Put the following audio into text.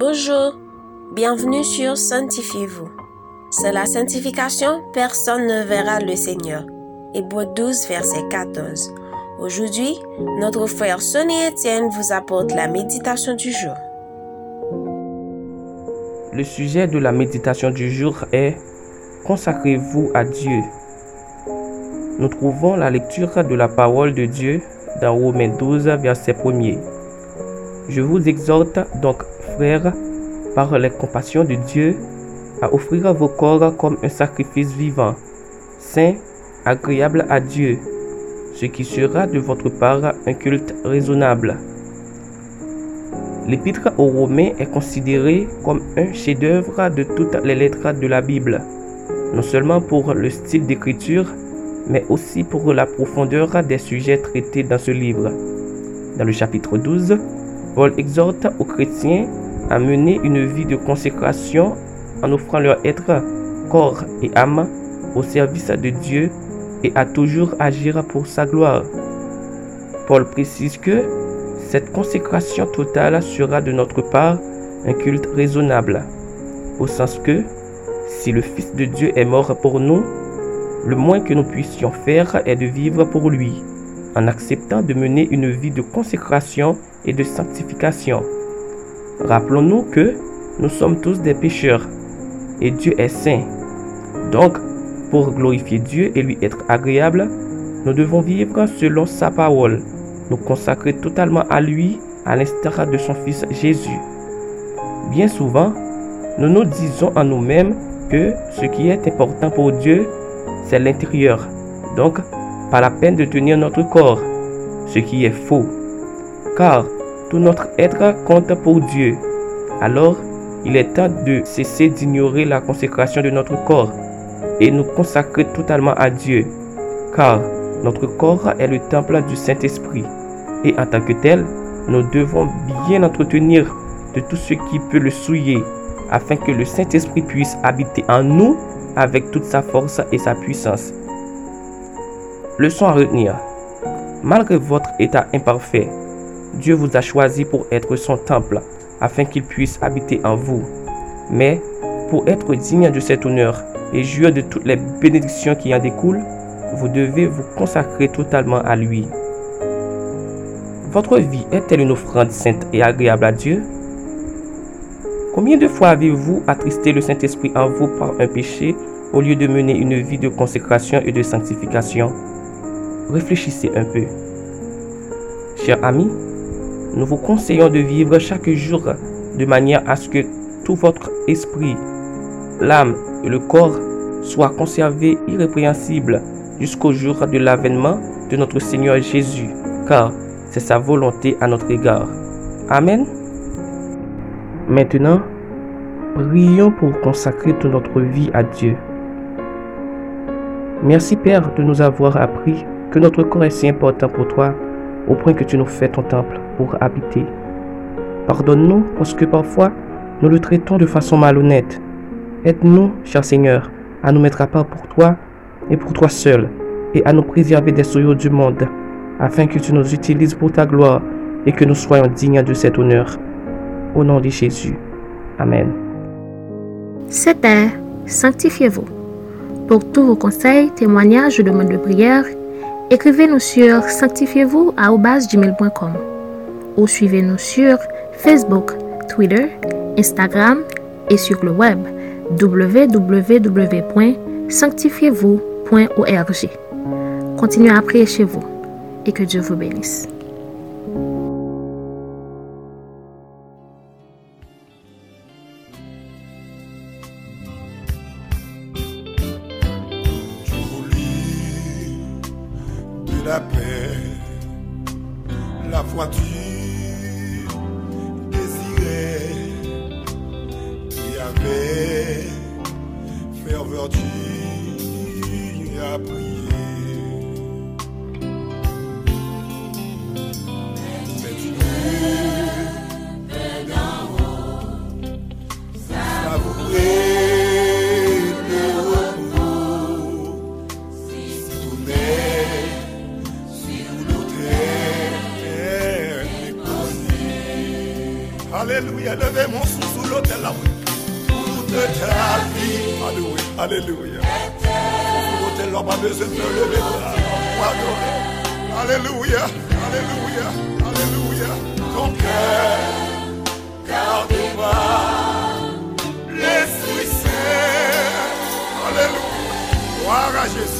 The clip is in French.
Bonjour, bienvenue sur Sanctifiez-vous. C'est la sanctification, personne ne verra le Seigneur. Hébreu 12, verset 14. Aujourd'hui, notre frère Sonny Etienne vous apporte la méditation du jour. Le sujet de la méditation du jour est Consacrez-vous à Dieu. Nous trouvons la lecture de la parole de Dieu dans Romains 12, verset 1er. Je vous exhorte donc, par les compassions de Dieu, à offrir vos corps comme un sacrifice vivant, saint, agréable à Dieu, ce qui sera de votre part un culte raisonnable. L'épître aux Romains est considéré comme un chef-d'œuvre de toutes les lettres de la Bible, non seulement pour le style d'écriture, mais aussi pour la profondeur des sujets traités dans ce livre. Dans le chapitre 12, Paul exhorte aux chrétiens à mener une vie de consécration en offrant leur être, corps et âme au service de Dieu et à toujours agir pour sa gloire. Paul précise que cette consécration totale sera de notre part un culte raisonnable, au sens que si le Fils de Dieu est mort pour nous, le moins que nous puissions faire est de vivre pour lui, en acceptant de mener une vie de consécration et de sanctification. Rappelons-nous que nous sommes tous des pécheurs et Dieu est saint. Donc, pour glorifier Dieu et lui être agréable, nous devons vivre selon sa parole, nous consacrer totalement à lui à l'instar de son Fils Jésus. Bien souvent, nous nous disons en nous-mêmes que ce qui est important pour Dieu, c'est l'intérieur. Donc, pas la peine de tenir notre corps, ce qui est faux. Car tout notre être compte pour Dieu. Alors, il est temps de cesser d'ignorer la consécration de notre corps et nous consacrer totalement à Dieu. Car notre corps est le temple du Saint-Esprit. Et en tant que tel, nous devons bien entretenir de tout ce qui peut le souiller, afin que le Saint-Esprit puisse habiter en nous avec toute sa force et sa puissance. Leçon à retenir. Malgré votre état imparfait, Dieu vous a choisi pour être son temple, afin qu'il puisse habiter en vous. Mais, pour être digne de cet honneur et jouir de toutes les bénédictions qui en découlent, vous devez vous consacrer totalement à lui. Votre vie est-elle une offrande sainte et agréable à Dieu? Combien de fois avez-vous attristé le Saint-Esprit en vous par un péché au lieu de mener une vie de consécration et de sanctification? Réfléchissez un peu. Chers amis, nous vous conseillons de vivre chaque jour de manière à ce que tout votre esprit, l'âme et le corps soient conservés irrépréhensibles jusqu'au jour de l'avènement de notre Seigneur Jésus, car c'est sa volonté à notre égard. Amen. Maintenant, prions pour consacrer toute notre vie à Dieu. Merci Père de nous avoir appris que notre corps est si important pour toi au point que tu nous fais ton temple pour habiter. Pardonne-nous parce que parfois nous le traitons de façon malhonnête. Aide-nous, cher Seigneur, à nous mettre à part pour toi et pour toi seul et à nous préserver des souillures du monde afin que tu nous utilises pour ta gloire et que nous soyons dignes de cet honneur. Au nom de Jésus. Amen. C'était Sanctifiez-vous. Pour tous vos conseils, témoignages demandes de prière, écrivez-nous sur sanctifiez-vous à gmail.com ou suivez-nous sur Facebook, Twitter, Instagram et sur le web www.sanctifiez-vous.org. Continuez à prier chez vous et que Dieu vous bénisse. La paix, la foi tu désirais, qui avait ferveur tu as prié. Alléluia. Élevez mon sou sous l'autel là. Toute ta vie. Alléluia. Alléluia. L'autel là, pas besoin de lever. Alléluia. Alléluia. Alléluia. Ton cœur. Garde-moi. Saint. Alléluia. Gloire à Jésus.